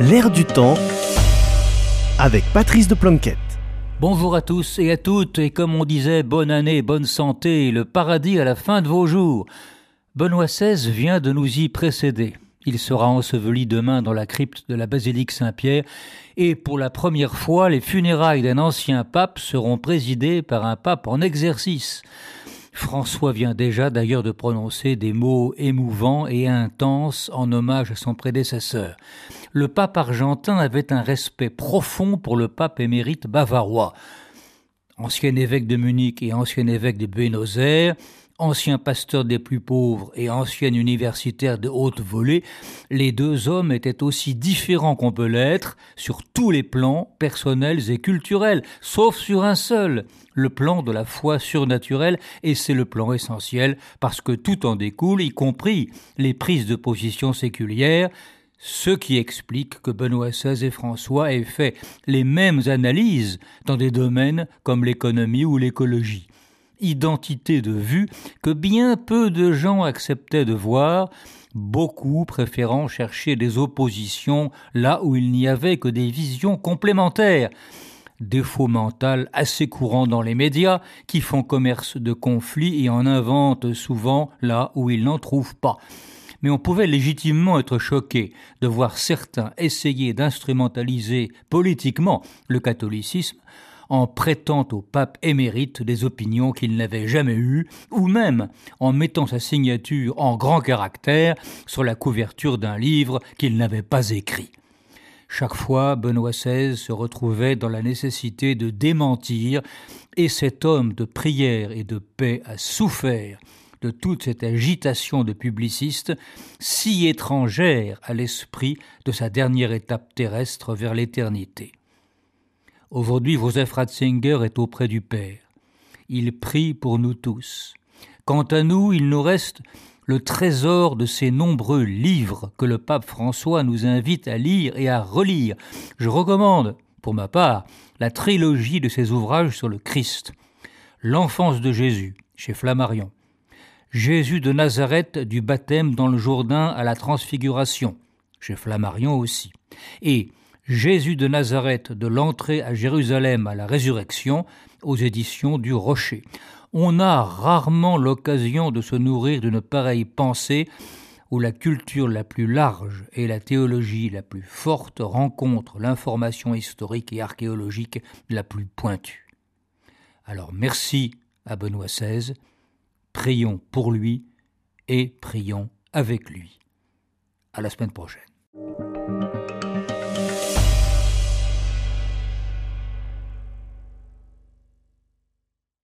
L'air du temps avec Patrice de Planquette. Bonjour à tous et à toutes, et comme on disait, bonne année, bonne santé, le paradis à la fin de vos jours. Benoît XVI vient de nous y précéder. Il sera enseveli demain dans la crypte de la basilique Saint-Pierre, et pour la première fois, les funérailles d'un ancien pape seront présidées par un pape en exercice. François vient déjà d'ailleurs de prononcer des mots émouvants et intenses en hommage à son prédécesseur. Le pape argentin avait un respect profond pour le pape émérite bavarois. Ancien évêque de Munich et ancien évêque de Buenos Aires, ancien pasteur des plus pauvres et ancien universitaire de haute volée, les deux hommes étaient aussi différents qu'on peut l'être sur tous les plans personnels et culturels, sauf sur un seul, le plan de la foi surnaturelle, et c'est le plan essentiel parce que tout en découle, y compris les prises de position séculières, ce qui explique que Benoît XVI et François aient fait les mêmes analyses dans des domaines comme l'économie ou l'écologie identité de vue que bien peu de gens acceptaient de voir, beaucoup préférant chercher des oppositions là où il n'y avait que des visions complémentaires. Défaut mental assez courant dans les médias qui font commerce de conflits et en inventent souvent là où ils n'en trouvent pas mais on pouvait légitimement être choqué de voir certains essayer d'instrumentaliser politiquement le catholicisme en prêtant au pape émérite des opinions qu'il n'avait jamais eues, ou même en mettant sa signature en grand caractère sur la couverture d'un livre qu'il n'avait pas écrit. Chaque fois, Benoît XVI se retrouvait dans la nécessité de démentir, et cet homme de prière et de paix a souffert de toute cette agitation de publicistes si étrangère à l'esprit de sa dernière étape terrestre vers l'éternité. Aujourd'hui, Joseph Ratzinger est auprès du Père. Il prie pour nous tous. Quant à nous, il nous reste le trésor de ces nombreux livres que le pape François nous invite à lire et à relire. Je recommande, pour ma part, la trilogie de ses ouvrages sur le Christ. L'enfance de Jésus, chez Flammarion. Jésus de Nazareth du baptême dans le Jourdain à la transfiguration, chez Flammarion aussi. Et Jésus de Nazareth de l'entrée à Jérusalem à la résurrection aux éditions du Rocher. On a rarement l'occasion de se nourrir d'une pareille pensée où la culture la plus large et la théologie la plus forte rencontrent l'information historique et archéologique la plus pointue. Alors merci à Benoît XVI, prions pour lui et prions avec lui. À la semaine prochaine.